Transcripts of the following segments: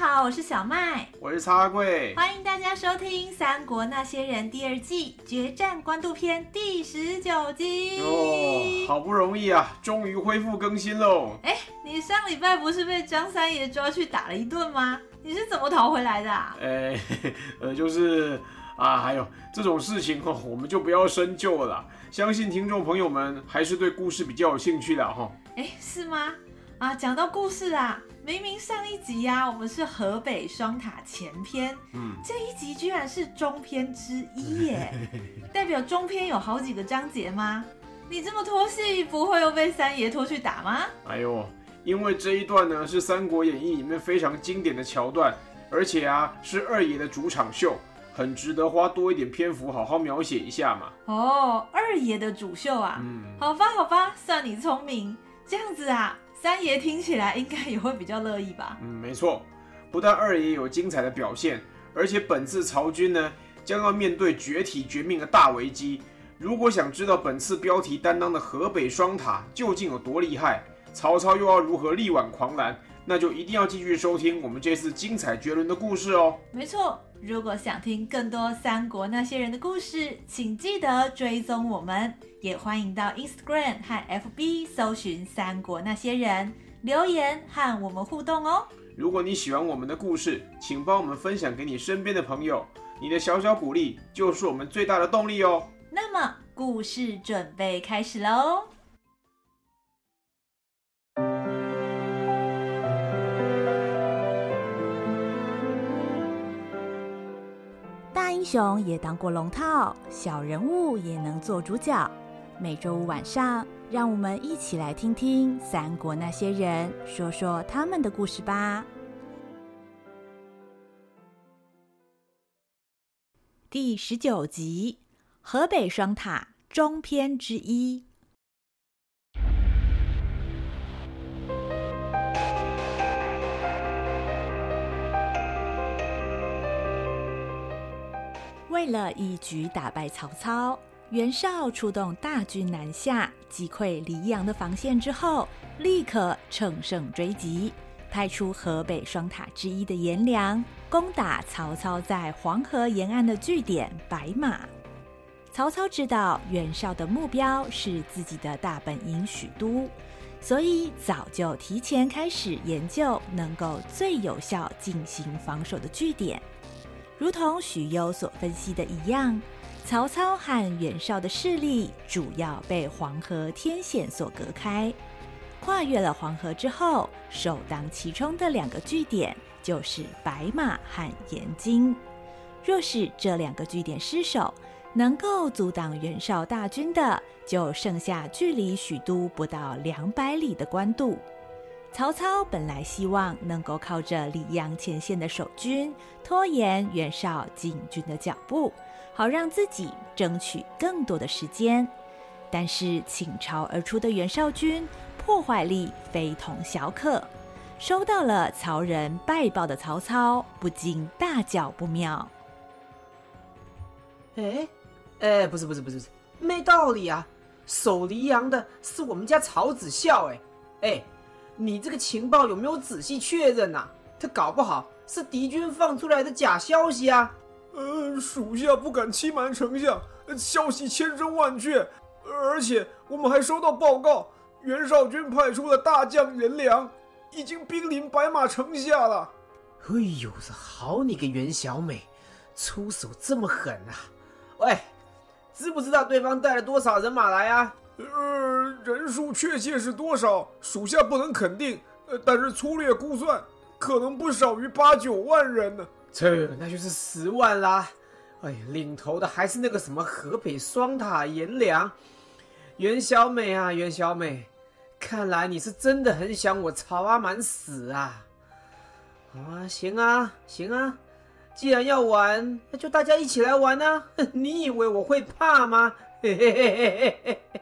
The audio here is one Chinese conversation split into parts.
好，我是小麦，我是插柜，欢迎大家收听《三国那些人》第二季决战官渡篇第十九集。哦，好不容易啊，终于恢复更新喽！哎，你上礼拜不是被张三爷抓去打了一顿吗？你是怎么逃回来的啊？哎，呃，就是啊，还有这种事情哦，我们就不要深究了。相信听众朋友们还是对故事比较有兴趣的哈。哎，是吗？啊，讲到故事啊。明明上一集呀、啊，我们是河北双塔前篇，嗯，这一集居然是中篇之一耶，代表中篇有好几个章节吗？你这么拖戏，不会又被三爷拖去打吗？哎呦，因为这一段呢是《三国演义》里面非常经典的桥段，而且啊是二爷的主场秀，很值得花多一点篇幅好好描写一下嘛。哦，二爷的主秀啊，嗯，好吧，好吧，算你聪明，这样子啊。三爷听起来应该也会比较乐意吧？嗯，没错，不但二爷有精彩的表现，而且本次曹军呢将要面对绝体绝命的大危机。如果想知道本次标题担当的河北双塔究竟有多厉害，曹操又要如何力挽狂澜，那就一定要继续收听我们这次精彩绝伦的故事哦。没错，如果想听更多三国那些人的故事，请记得追踪我们。也欢迎到 Instagram 和 FB 搜寻《三国那些人》，留言和我们互动哦。如果你喜欢我们的故事，请帮我们分享给你身边的朋友，你的小小鼓励就是我们最大的动力哦。那么，故事准备开始喽！英雄也当过龙套，小人物也能做主角。每周五晚上，让我们一起来听听三国那些人说说他们的故事吧。第十九集，河北双塔中篇之一。为了一举打败曹操。袁绍出动大军南下，击溃黎阳的防线之后，立刻乘胜追击，派出河北双塔之一的颜良攻打曹操在黄河沿岸的据点白马。曹操知道袁绍的目标是自己的大本营许都，所以早就提前开始研究能够最有效进行防守的据点，如同许攸所分析的一样。曹操和袁绍的势力主要被黄河天险所隔开。跨越了黄河之后，首当其冲的两个据点就是白马和延津。若是这两个据点失守，能够阻挡袁绍大军的，就剩下距离许都不到两百里的官渡。曹操本来希望能够靠着黎阳前线的守军，拖延袁绍进军的脚步。好让自己争取更多的时间，但是倾巢而出的袁绍军破坏力非同小可，收到了曹仁败报的曹操不禁大叫不妙。哎哎，不是不是不是，没道理啊！守黎阳的是我们家曹子孝，哎哎，你这个情报有没有仔细确认呐？他搞不好是敌军放出来的假消息啊！呃，属下不敢欺瞒丞相，消息千真万确，而且我们还收到报告，袁绍军派出了大将颜良，已经兵临白马城下了。哎呦，这好你个袁小美，出手这么狠啊！喂，知不知道对方带了多少人马来啊？呃，人数确切是多少，属下不能肯定，呃，但是粗略估算，可能不少于八九万人呢。这那就是十万啦！哎呀，领头的还是那个什么河北双塔颜良，袁小美啊，袁小美，看来你是真的很想我曹阿满死啊！啊，行啊，行啊，既然要玩，那就大家一起来玩啊！你以为我会怕吗？嘿嘿嘿嘿嘿嘿！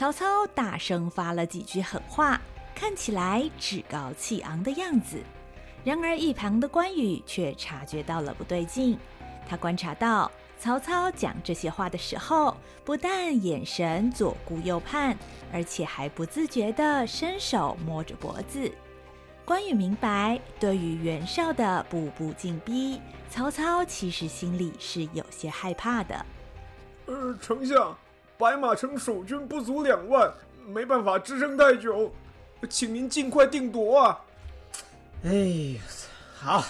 曹操大声发了几句狠话，看起来趾高气昂的样子。然而一旁的关羽却察觉到了不对劲，他观察到曹操讲这些话的时候，不但眼神左顾右盼，而且还不自觉地伸手摸着脖子。关羽明白，对于袁绍的步步紧逼，曹操其实心里是有些害怕的。呃，丞相，白马城守军不足两万，没办法支撑太久，请您尽快定夺啊！哎，好，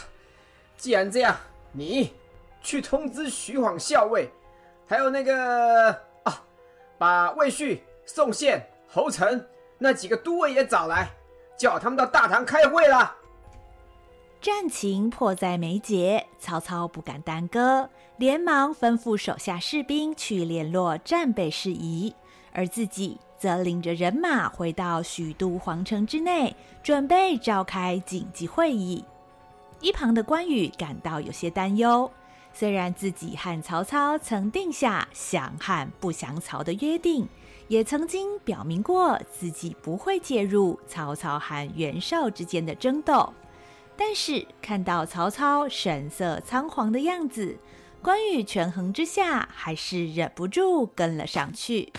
既然这样，你去通知徐晃校尉，还有那个啊，把魏续、宋宪、侯成那几个都尉也找来。叫他们到大堂开会了。战情迫在眉睫，曹操不敢耽搁，连忙吩咐手下士兵去联络战备事宜，而自己则领着人马回到许都皇城之内，准备召开紧急会议。一旁的关羽感到有些担忧，虽然自己和曹操曾定下降汉不降曹的约定。也曾经表明过自己不会介入曹操和袁绍之间的争斗，但是看到曹操神色仓皇的样子，关羽权衡之下还是忍不住跟了上去。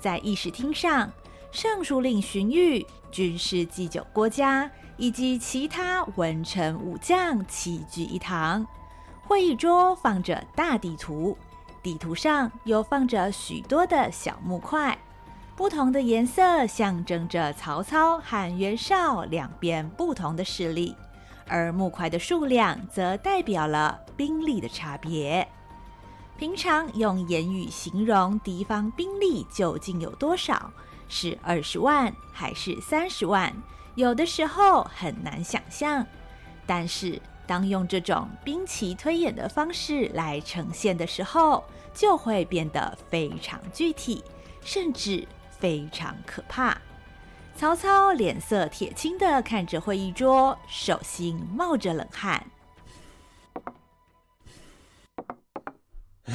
在议事厅上。尚书令荀彧、军事祭酒郭嘉以及其他文臣武将齐聚一堂。会议桌放着大地图，地图上又放着许多的小木块，不同的颜色象征着曹操和袁绍两边不同的势力，而木块的数量则代表了兵力的差别。平常用言语形容敌方兵力究竟有多少？是二十万还是三十万？有的时候很难想象。但是当用这种兵棋推演的方式来呈现的时候，就会变得非常具体，甚至非常可怕。曹操脸色铁青的看着会议桌，手心冒着冷汗。唉，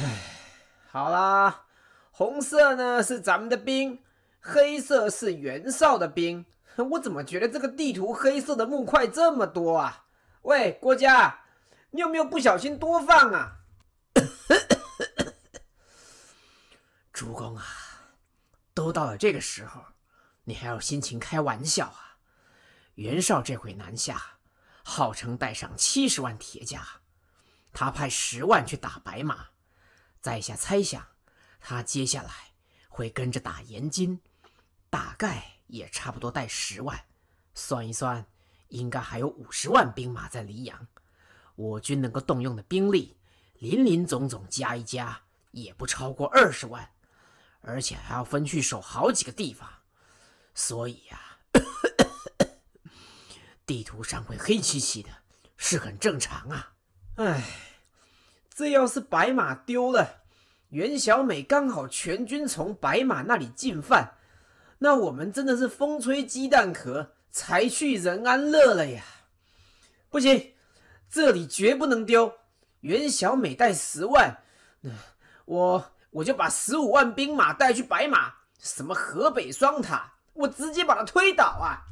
好啦，红色呢是咱们的兵。黑色是袁绍的兵，我怎么觉得这个地图黑色的木块这么多啊？喂，郭嘉，你有没有不小心多放啊？主公啊，都到了这个时候，你还有心情开玩笑啊？袁绍这回南下，号称带上七十万铁甲，他派十万去打白马，在下猜想，他接下来会跟着打延津。大概也差不多带十万，算一算，应该还有五十万兵马在黎阳。我军能够动用的兵力，林林总总加一加，也不超过二十万，而且还要分去守好几个地方。所以呀、啊，地图上会黑漆漆的，是很正常啊。唉，这要是白马丢了，袁小美刚好全军从白马那里进犯。那我们真的是风吹鸡蛋壳，才去人安乐了呀！不行，这里绝不能丢。袁小美带十万，那我我就把十五万兵马带去白马，什么河北双塔，我直接把它推倒啊！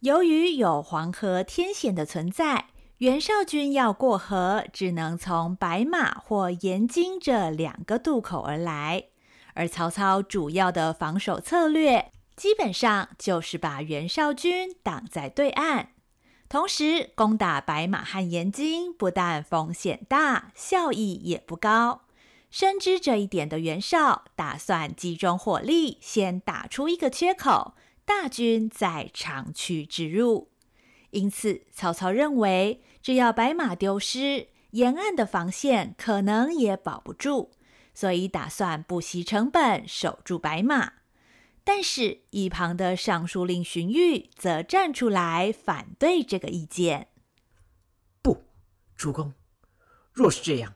由于有黄河天险的存在，袁绍军要过河，只能从白马或延津这两个渡口而来。而曹操主要的防守策略，基本上就是把袁绍军挡在对岸，同时攻打白马和延津，不但风险大，效益也不高。深知这一点的袁绍，打算集中火力，先打出一个缺口，大军再长驱直入。因此，曹操认为，只要白马丢失，沿岸的防线可能也保不住。所以打算不惜成本守住白马，但是，一旁的尚书令荀彧则站出来反对这个意见。不主公，若是这样，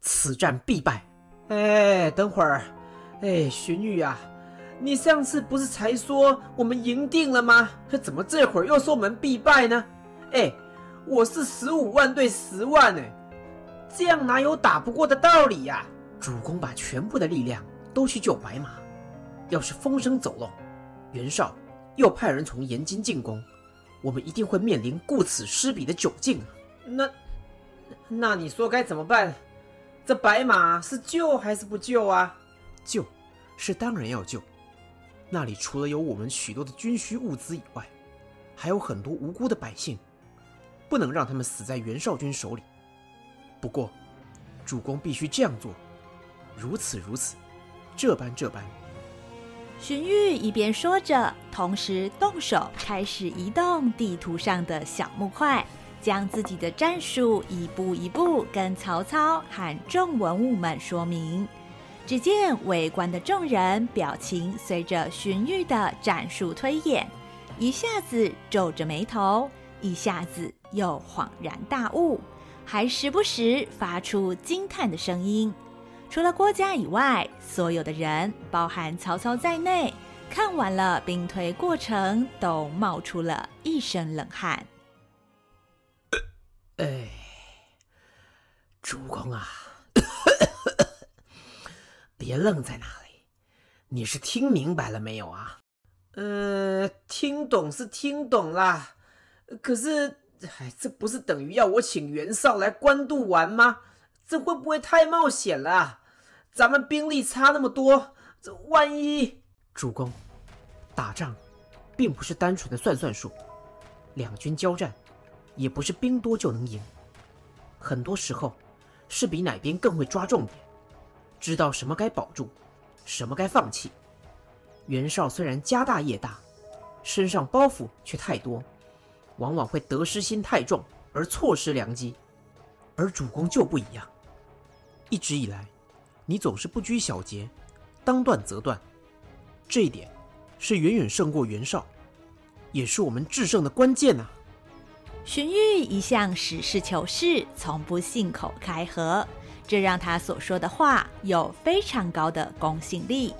此战必败。哎，等会儿，哎，荀彧啊，你上次不是才说我们赢定了吗？怎么这会儿又说我们必败呢？哎，我是十五万对十万哎，这样哪有打不过的道理呀？主公把全部的力量都去救白马，要是风声走漏，袁绍又派人从延津进攻，我们一定会面临顾此失彼的窘境啊。那，那你说该怎么办？这白马是救还是不救啊？救，是当然要救。那里除了有我们许多的军需物资以外，还有很多无辜的百姓，不能让他们死在袁绍军手里。不过，主公必须这样做。如此如此，这般这般。荀彧一边说着，同时动手开始移动地图上的小木块，将自己的战术一步一步跟曹操和众文武们说明。只见围观的众人表情随着荀彧的战术推演，一下子皱着眉头，一下子又恍然大悟，还时不时发出惊叹的声音。除了郭嘉以外，所有的人，包含曹操在内，看完了兵推过程，都冒出了一身冷汗。哎，主公啊，别愣在那里，你是听明白了没有啊？呃，听懂是听懂啦，可是，哎，这不是等于要我请袁绍来官渡玩吗？这会不会太冒险了？咱们兵力差那么多，这万一……主公，打仗并不是单纯的算算数，两军交战也不是兵多就能赢，很多时候是比哪边更会抓重点，知道什么该保住，什么该放弃。袁绍虽然家大业大，身上包袱却太多，往往会得失心太重而错失良机，而主公就不一样。一直以来，你总是不拘小节，当断则断，这一点是远远胜过袁绍，也是我们制胜的关键呐。荀彧一向实事求是，从不信口开河，这让他所说的话有非常高的公信力。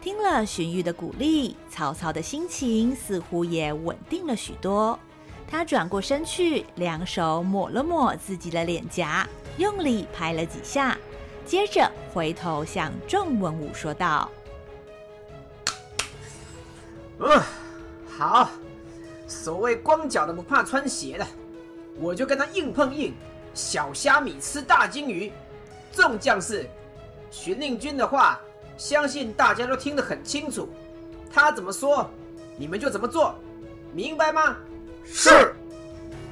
听了荀彧的鼓励，曹操的心情似乎也稳定了许多。他转过身去，两手抹了抹自己的脸颊。用力拍了几下，接着回头向众文武说道：“嗯，好，所谓光脚的不怕穿鞋的，我就跟他硬碰硬。小虾米吃大鲸鱼，众将士，荀令君的话，相信大家都听得很清楚。他怎么说，你们就怎么做，明白吗？”是。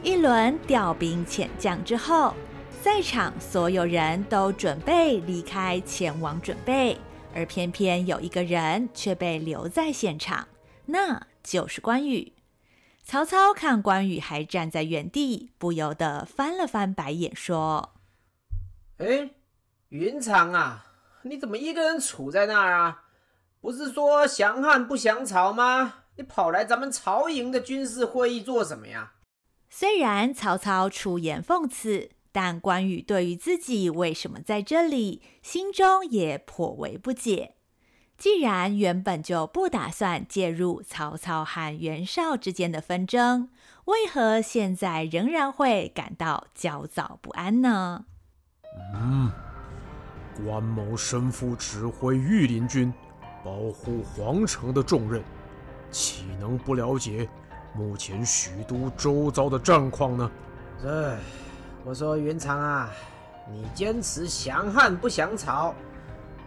一轮调兵遣将之后。在场所有人都准备离开，前往准备，而偏偏有一个人却被留在现场，那就是关羽。曹操看关羽还站在原地，不由得翻了翻白眼，说：“哎，云长啊，你怎么一个人杵在那儿啊？不是说降汉不降曹吗？你跑来咱们曹营的军事会议做什么呀？”虽然曹操出言讽刺。但关羽对于自己为什么在这里，心中也颇为不解。既然原本就不打算介入曹操和袁绍之间的纷争，为何现在仍然会感到焦躁不安呢？嗯，关某身负指挥御林军、保护皇城的重任，岂能不了解目前许都周遭的战况呢？唉。我说云长啊，你坚持降汉不降曹，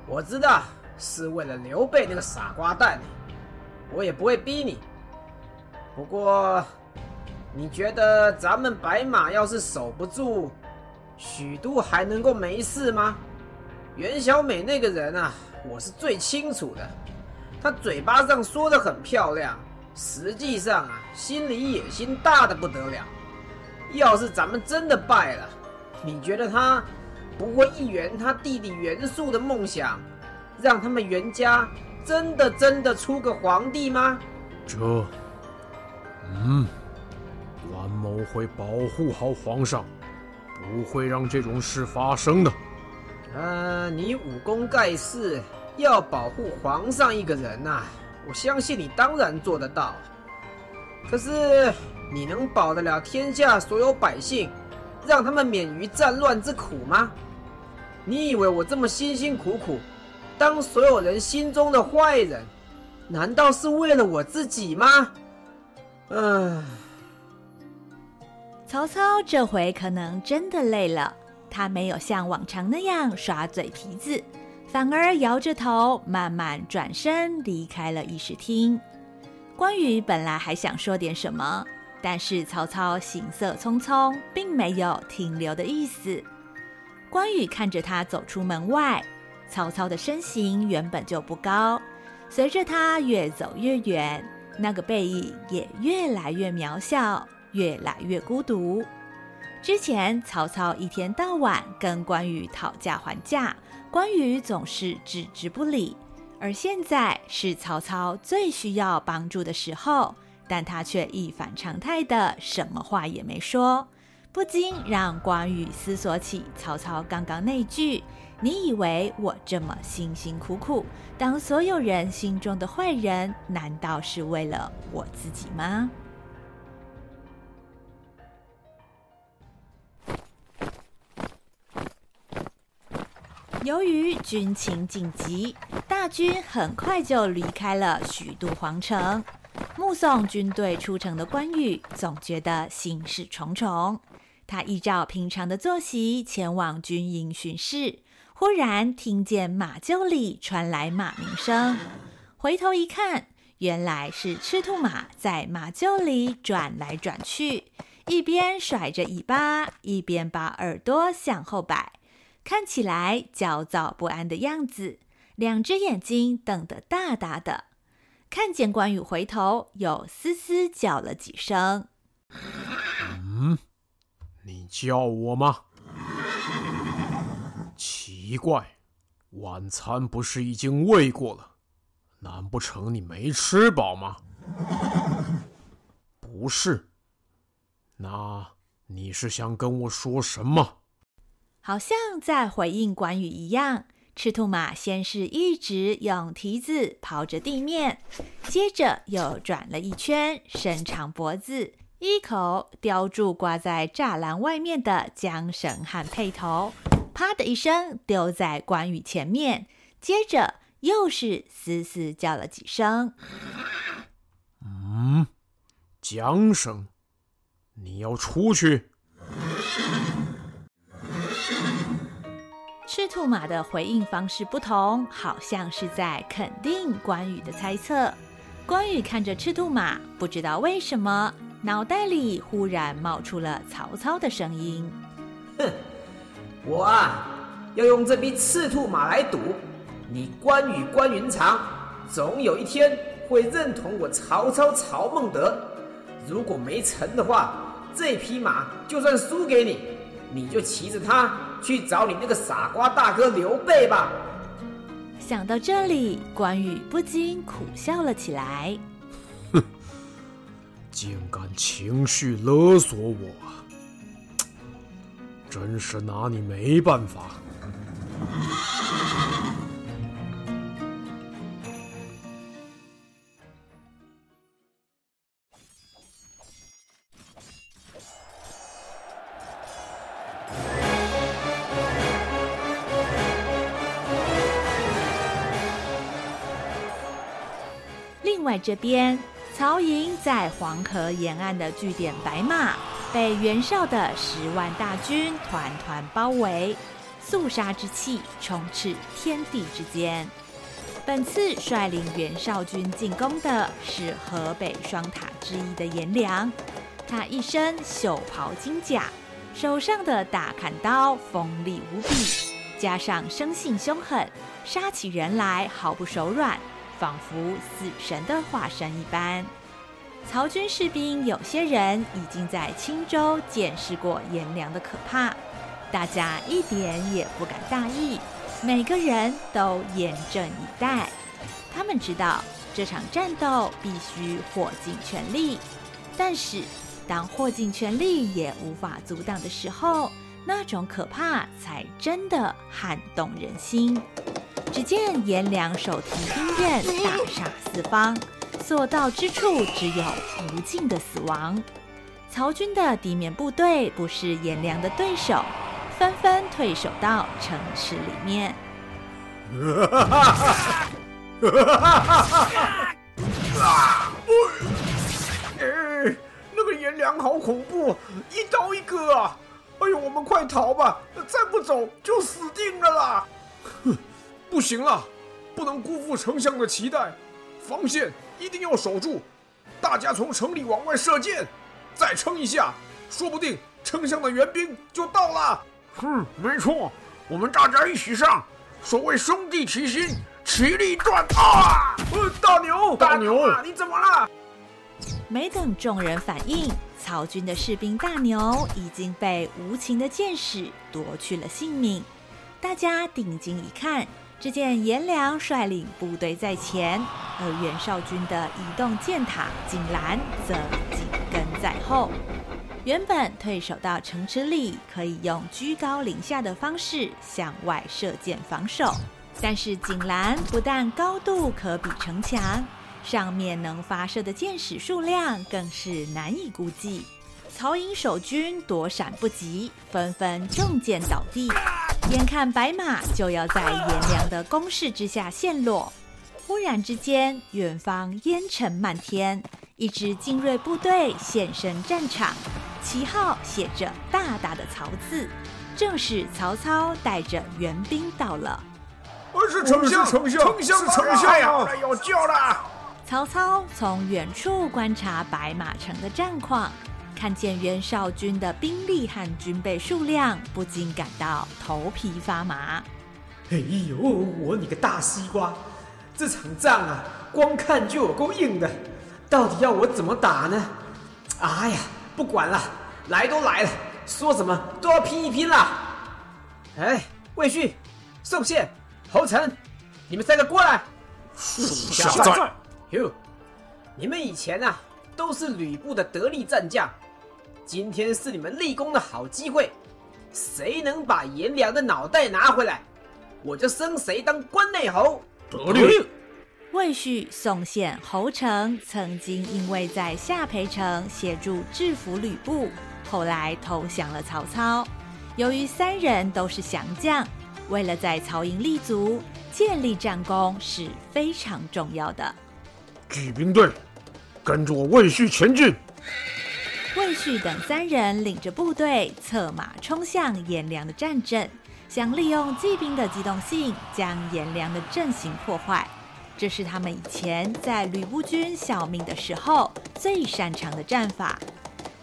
我知道是为了刘备那个傻瓜蛋，我也不会逼你。不过，你觉得咱们白马要是守不住，许都还能够没事吗？袁小美那个人啊，我是最清楚的，她嘴巴上说的很漂亮，实际上啊，心里野心大的不得了。要是咱们真的败了，你觉得他不会一圆他弟弟袁术的梦想，让他们袁家真的真的出个皇帝吗？这，嗯，关某会保护好皇上，不会让这种事发生的。呃，你武功盖世，要保护皇上一个人呐、啊，我相信你当然做得到。可是，你能保得了天下所有百姓，让他们免于战乱之苦吗？你以为我这么辛辛苦苦，当所有人心中的坏人，难道是为了我自己吗？嗯。曹操这回可能真的累了，他没有像往常那样耍嘴皮子，反而摇着头，慢慢转身离开了议事厅。关羽本来还想说点什么，但是曹操行色匆匆，并没有停留的意思。关羽看着他走出门外，曹操的身形原本就不高，随着他越走越远，那个背影也越来越渺小。越来越孤独。之前曹操一天到晚跟关羽讨价还价，关羽总是置之不理。而现在是曹操最需要帮助的时候，但他却一反常态的什么话也没说，不禁让关羽思索起曹操刚刚那句：“你以为我这么辛辛苦苦当所有人心中的坏人，难道是为了我自己吗？”由于军情紧急，大军很快就离开了许都皇城。目送军队出城的关羽总觉得心事重重。他依照平常的作息前往军营巡视，忽然听见马厩里传来马鸣声。回头一看，原来是赤兔马在马厩里转来转去，一边甩着尾巴，一边把耳朵向后摆。看起来焦躁不安的样子，两只眼睛瞪得大大的。看见关羽回头，又嘶嘶叫了几声。嗯，你叫我吗？奇怪，晚餐不是已经喂过了？难不成你没吃饱吗？不是，那你是想跟我说什么？好像在回应关羽一样，赤兔马先是一直用蹄子刨着地面，接着又转了一圈，伸长脖子，一口叼住挂在栅栏外面的缰绳和轡头，啪的一声丢在关羽前面，接着又是嘶嘶叫了几声。嗯，缰绳，你要出去？赤兔马的回应方式不同，好像是在肯定关羽的猜测。关羽看着赤兔马，不知道为什么，脑袋里忽然冒出了曹操的声音：“哼，我啊，要用这匹赤兔马来赌，你关羽关云长，总有一天会认同我曹操曹孟德。如果没成的话，这匹马就算输给你。”你就骑着它去找你那个傻瓜大哥刘备吧。想到这里，关羽不禁苦笑了起来。哼，竟敢情绪勒索我，真是拿你没办法。这边，曹营在黄河沿岸的据点白马，被袁绍的十万大军团团包围，肃杀之气充斥天地之间。本次率领袁绍军进攻的是河北双塔之一的颜良，他一身袖袍金甲，手上的大砍刀锋利无比，加上生性凶狠，杀起人来毫不手软。仿佛死神的化身一般，曹军士兵有些人已经在青州见识过颜良的可怕，大家一点也不敢大意，每个人都严阵以待。他们知道这场战斗必须豁尽全力，但是当豁尽全力也无法阻挡的时候，那种可怕才真的撼动人心。只见颜良手提兵刃，大杀四方，所到之处只有无尽的死亡。曹军的地面部队不是颜良的对手，纷纷退守到城池里面。哎，那个颜良好恐怖，一刀一个啊！哎呦，我们快逃吧，再不走就死定了啦！哼，不行了，不能辜负丞相的期待，防线一定要守住。大家从城里往外射箭，再撑一下，说不定丞相的援兵就到了。哼，没错，我们大家一起上。所谓兄弟齐心，其利断啊！呃，大牛，大牛啊，你怎么了？没等众人反应，曹军的士兵大牛已经被无情的箭矢夺去了性命。大家定睛一看，只见颜良率领部队在前，而袁绍军的移动箭塔井兰则紧跟在后。原本退守到城池里，可以用居高临下的方式向外射箭防守，但是井栏不但高度可比城墙，上面能发射的箭矢数量更是难以估计。曹营守军躲闪不及，纷纷中箭倒地，眼看白马就要在颜良的攻势之下陷落。忽然之间，远方烟尘漫天，一支精锐部队现身战场。旗号写着大大的“曹”字，正是曹操带着援兵到了。我是丞相，丞相，丞相，丞相呀！有救了！曹操从远处观察白马城的战况，看见袁绍军的兵力和军备数量，不禁感到头皮发麻。哎呦，我你个大西瓜！这场仗啊，光看就有够硬的，到底要我怎么打呢？哎呀！不管了，来都来了，说什么都要拼一拼了。哎，魏续、宋宪、侯成，你们三个过来。属下在。哟，你们以前啊都是吕布的得力战将，今天是你们立功的好机会，谁能把颜良的脑袋拿回来，我就升谁当关内侯。得令。魏续、宋宪、侯成曾经因为在下邳城协助制服吕布，后来投降了曹操。由于三人都是降将，为了在曹营立足、建立战功是非常重要的。举兵队，跟着我魏续前进。魏续等三人领着部队策马冲向颜良的战阵，想利用骑兵的机动性将颜良的阵型破坏。这是他们以前在吕布军效命的时候最擅长的战法。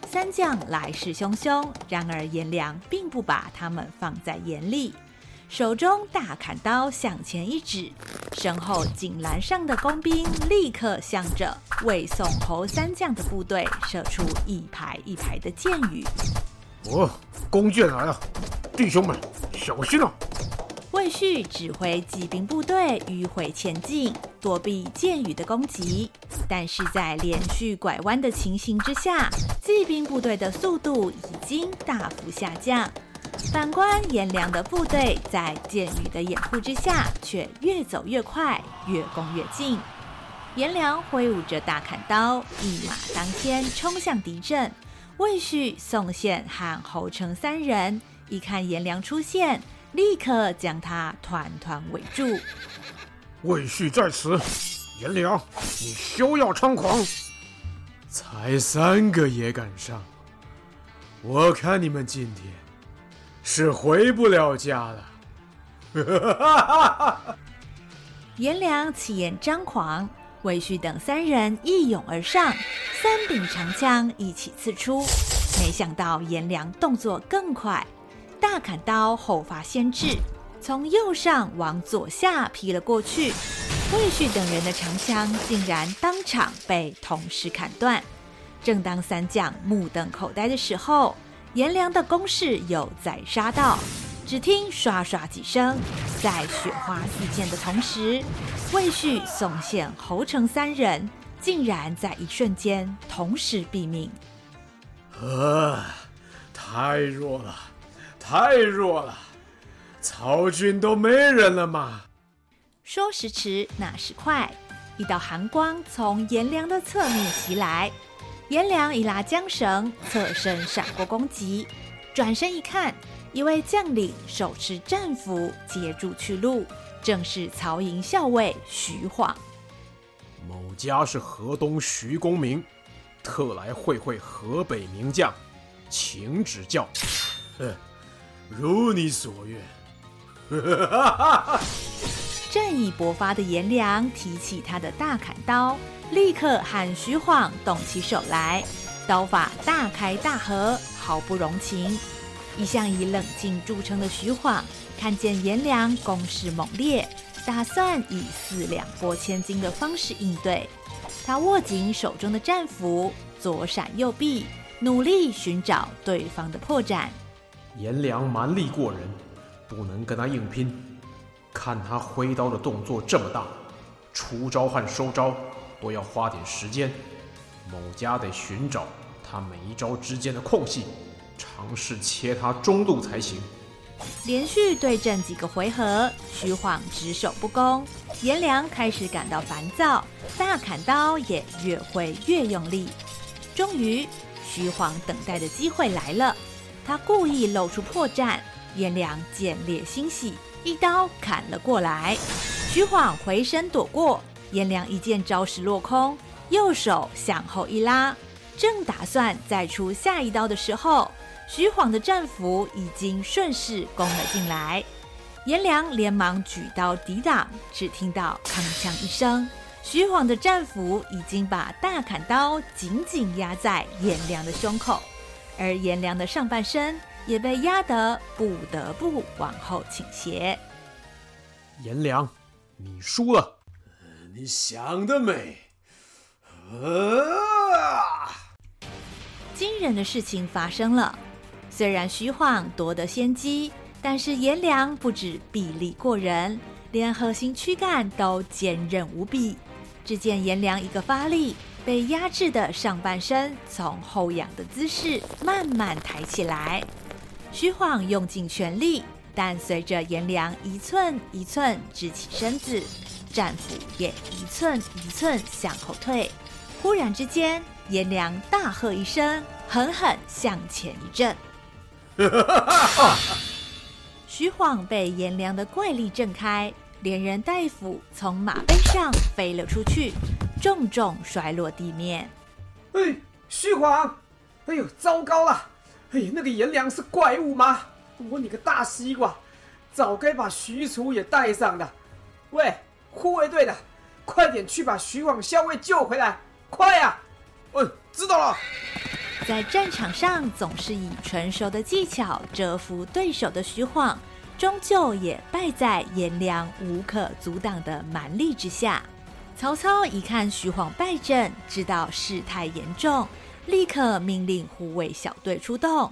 三将来势汹汹，然而颜良并不把他们放在眼里，手中大砍刀向前一指，身后锦栏上的工兵立刻向着魏、宋、侯三将的部队射出一排一排的箭雨。哦，弓箭来了，弟兄们小心啊！魏续指挥骑兵部队迂回前进，躲避箭雨的攻击。但是在连续拐弯的情形之下，骑兵部队的速度已经大幅下降。反观颜良的部队，在箭雨的掩护之下，却越走越快，越攻越近。颜良挥舞着大砍刀，一马当先冲向敌阵。魏续、宋宪和侯成三人一看颜良出现。立刻将他团团围住。魏续在此，颜良，你休要猖狂！才三个也敢上，我看你们今天是回不了家了。颜良气焰张狂，魏续等三人一拥而上，三柄长枪一起刺出。没想到颜良动作更快。大砍刀后发先至，从右上往左下劈了过去。魏续等人的长枪竟然当场被同时砍断。正当三将目瞪口呆的时候，颜良的攻势又再杀到。只听唰唰几声，在雪花四溅的同时，魏续、宋宪、侯成三人竟然在一瞬间同时毙命。啊，太弱了！太弱了，曹军都没人了吗？说时迟，那时快，一道寒光从颜良的侧面袭来。颜良一拉缰绳，侧身闪过攻击，转身一看，一位将领手持战斧截住去路，正是曹营校尉徐晃。某家是河东徐公明，特来会会河北名将，请指教。哼，如你所愿。战意勃发的颜良提起他的大砍刀，立刻喊徐晃动起手来，刀法大开大合，毫不容情。一向以冷静著称的徐晃，看见颜良攻势猛烈，打算以四两拨千斤的方式应对。他握紧手中的战斧，左闪右避，努力寻找对方的破绽。颜良蛮力过人，不能跟他硬拼。看他挥刀的动作这么大，出招和收招都要花点时间。某家得寻找他每一招之间的空隙，尝试切他中路才行。连续对阵几个回合，徐晃只守不攻，颜良开始感到烦躁，大砍刀也越挥越用力。终于，徐晃等待的机会来了，他故意露出破绽，颜良见猎心喜。一刀砍了过来，徐晃回身躲过，颜良一见招式落空，右手向后一拉，正打算再出下一刀的时候，徐晃的战斧已经顺势攻了进来，颜良连忙举刀抵挡，只听到铿锵一声，徐晃的战斧已经把大砍刀紧紧压在颜良的胸口，而颜良的上半身。也被压得不得不往后倾斜。颜良，你输了。你想得美！啊！惊人的事情发生了。虽然徐晃夺得先机，但是颜良不止臂力过人，连核心躯干都坚韧无比。只见颜良一个发力，被压制的上半身从后仰的姿势慢慢抬起来。徐晃用尽全力，但随着颜良一寸一寸直起身子，战斧也一寸一寸向后退。忽然之间，颜良大喝一声，狠狠向前一震。徐晃被颜良的怪力震开，连人带斧从马背上飞了出去，重重摔落地面。哎，徐晃！哎呦，糟糕了！哎，那个颜良是怪物吗？我你个大西瓜，早该把许褚也带上的。喂，护卫队的，快点去把徐晃校尉救回来，快呀！嗯，知道了。在战场上总是以纯熟的技巧折服对手的徐晃，终究也败在颜良无可阻挡的蛮力之下。曹操一看徐晃败阵，知道事态严重。立刻命令护卫小队出动，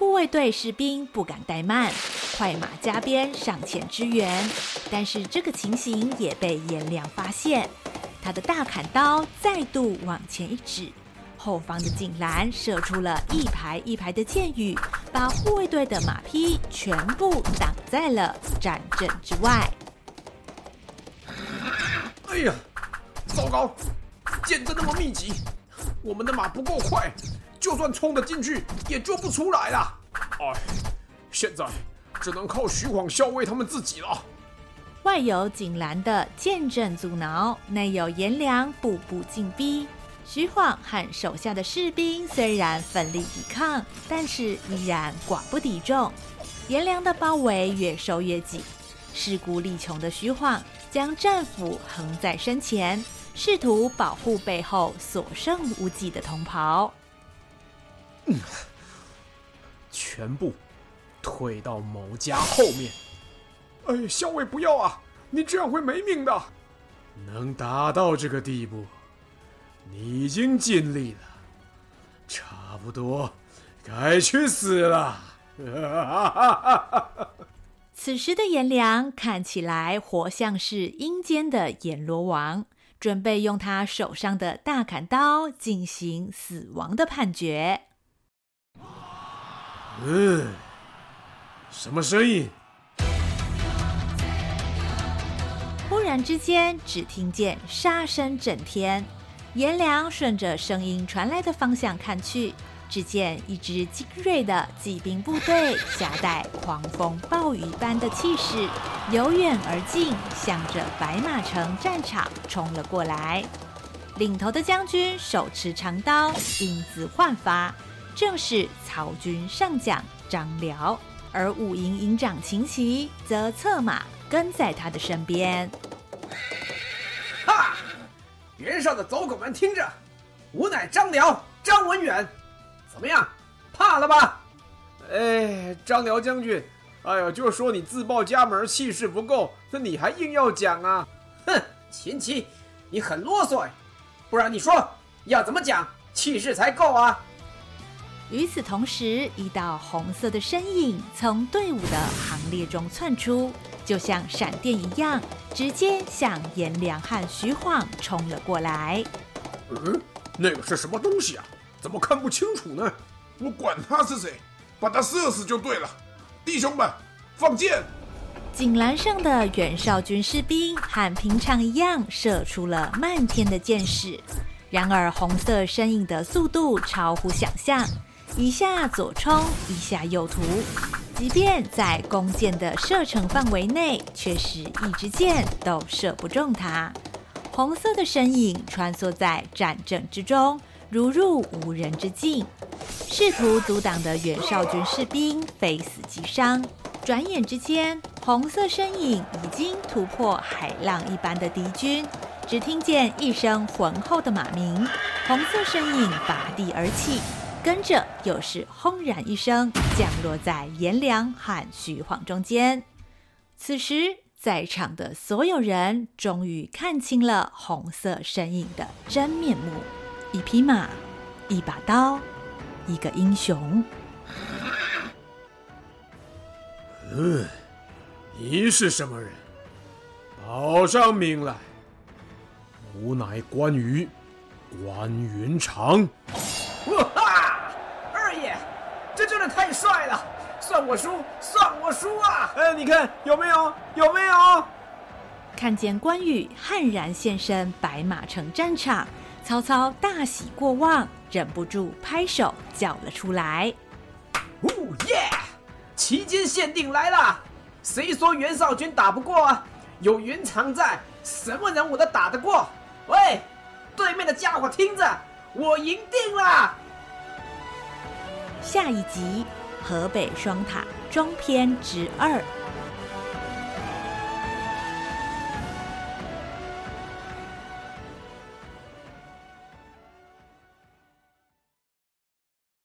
护卫队士兵不敢怠慢，快马加鞭上前支援。但是这个情形也被颜良发现，他的大砍刀再度往前一指，后方的锦栏射出了一排一排的箭雨，把护卫队的马匹全部挡在了战阵之外。哎呀，糟糕，箭阵那么密集。我们的马不够快，就算冲得进去，也救不出来了。哎，现在只能靠徐晃校尉他们自己了。外有锦兰的剑阵阻挠，内有颜良步步紧逼。徐晃和手下的士兵虽然奋力抵抗，但是依然寡不敌众。颜良的包围越收越紧，势孤力穷的徐晃将战斧横在身前。试图保护背后所剩无几的同袍。嗯，全部退到某家后面。哎，校尉不要啊！你这样会没命的。能达到这个地步，你已经尽力了，差不多该去死了。此时的颜良看起来活像是阴间的阎罗王。准备用他手上的大砍刀进行死亡的判决。嗯，什么声音？忽然之间，只听见杀声震天。颜良顺着声音传来的方向看去，只见一支精锐的骑兵部队，夹带狂风暴雨般的气势，由远而近，向着白马城战场冲了过来。领头的将军手持长刀，英姿焕发，正是曹军上将张辽。而五营营长秦琪则策马跟在他的身边。哈！袁绍的走狗们听着，吾乃张辽，张文远，怎么样？怕了吧？哎，张辽将军，哎呦，就说你自报家门，气势不够，那你还硬要讲啊？哼，秦琪，你很啰嗦哎，不然你说要怎么讲，气势才够啊？与此同时，一道红色的身影从队伍的行列中窜出，就像闪电一样，直接向颜良和徐晃冲了过来。嗯，那个是什么东西啊？怎么看不清楚呢？我管他是谁，把他射死就对了。弟兄们，放箭！井栏上的袁绍军士兵和平常一样，射出了漫天的箭矢。然而，红色身影的速度超乎想象。一下左冲，一下右突，即便在弓箭的射程范围内，却是一支箭都射不中他。红色的身影穿梭在战阵之中，如入无人之境。试图阻挡的袁绍军士兵非死即伤。转眼之间，红色身影已经突破海浪一般的敌军。只听见一声浑厚的马鸣，红色身影拔地而起。跟着又是轰然一声，降落在颜良和徐晃中间。此时，在场的所有人终于看清了红色身影的真面目：一匹马，一把刀，一个英雄。嗯，你是什么人？报上名来。吾乃关羽，关云长。真的太帅了，算我输，算我输啊！哎，你看有没有？有没有？看见关羽悍然现身白马城战场，曹操大喜过望，忍不住拍手叫了出来：“哦耶！旗舰限定来了！谁说袁绍军打不过啊？有云长在，什么人我都打得过。喂，对面的家伙听着，我赢定了！”下一集，河北双塔中篇之二。